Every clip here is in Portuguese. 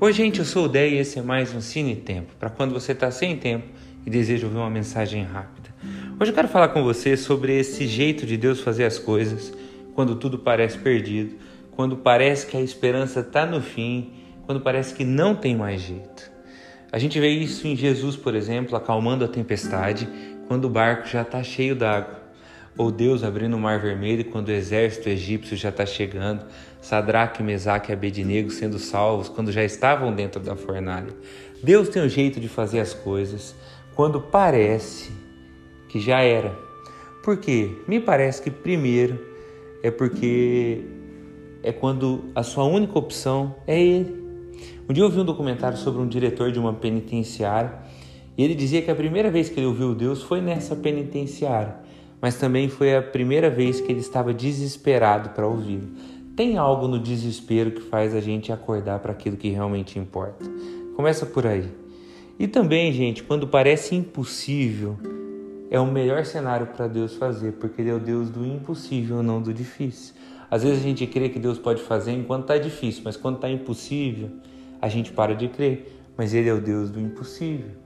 Oi, gente, eu sou o Dé e esse é mais um Cine Tempo, para quando você está sem tempo e deseja ouvir uma mensagem rápida. Hoje eu quero falar com você sobre esse jeito de Deus fazer as coisas quando tudo parece perdido, quando parece que a esperança está no fim, quando parece que não tem mais jeito. A gente vê isso em Jesus, por exemplo, acalmando a tempestade quando o barco já está cheio d'água ou Deus abrindo o mar vermelho quando o exército egípcio já está chegando, Sadraque, Mesaque e Abednego sendo salvos quando já estavam dentro da fornalha. Deus tem um jeito de fazer as coisas quando parece que já era. Por quê? Me parece que primeiro é porque é quando a sua única opção é Ele. Um dia eu vi um documentário sobre um diretor de uma penitenciária e ele dizia que a primeira vez que ele ouviu Deus foi nessa penitenciária mas também foi a primeira vez que ele estava desesperado para ouvi-lo. Tem algo no desespero que faz a gente acordar para aquilo que realmente importa. Começa por aí. E também, gente, quando parece impossível, é o melhor cenário para Deus fazer, porque Ele é o Deus do impossível, não do difícil. Às vezes a gente crê que Deus pode fazer enquanto está difícil, mas quando está impossível, a gente para de crer. Mas Ele é o Deus do impossível.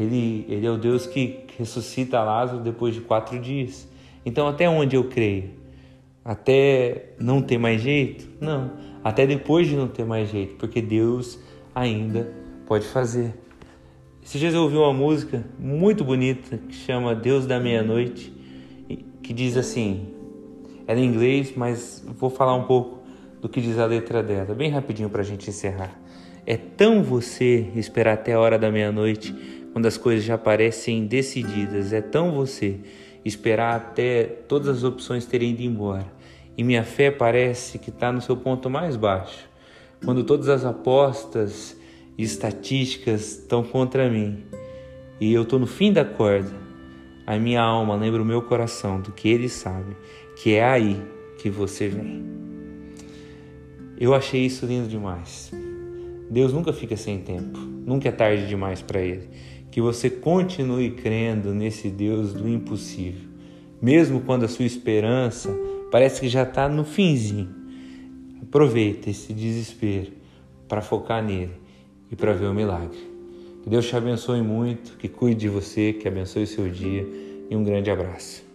Ele, ele é o Deus que ressuscita Lázaro depois de quatro dias. Então, até onde eu creio? Até não ter mais jeito? Não. Até depois de não ter mais jeito, porque Deus ainda pode fazer. Esses dias eu ouvi uma música muito bonita que chama Deus da Meia-Noite, que diz assim: ela é em inglês, mas vou falar um pouco do que diz a letra dela, bem rapidinho para a gente encerrar. É tão você esperar até a hora da meia-noite quando as coisas já parecem decididas. É tão você esperar até todas as opções terem ido embora. E minha fé parece que está no seu ponto mais baixo. Quando todas as apostas e estatísticas estão contra mim e eu estou no fim da corda, a minha alma lembra o meu coração do que ele sabe, que é aí que você vem. Eu achei isso lindo demais. Deus nunca fica sem tempo, nunca é tarde demais para Ele. Que você continue crendo nesse Deus do impossível, mesmo quando a sua esperança parece que já está no finzinho. Aproveita esse desespero para focar nele e para ver o milagre. Que Deus te abençoe muito, que cuide de você, que abençoe o seu dia e um grande abraço.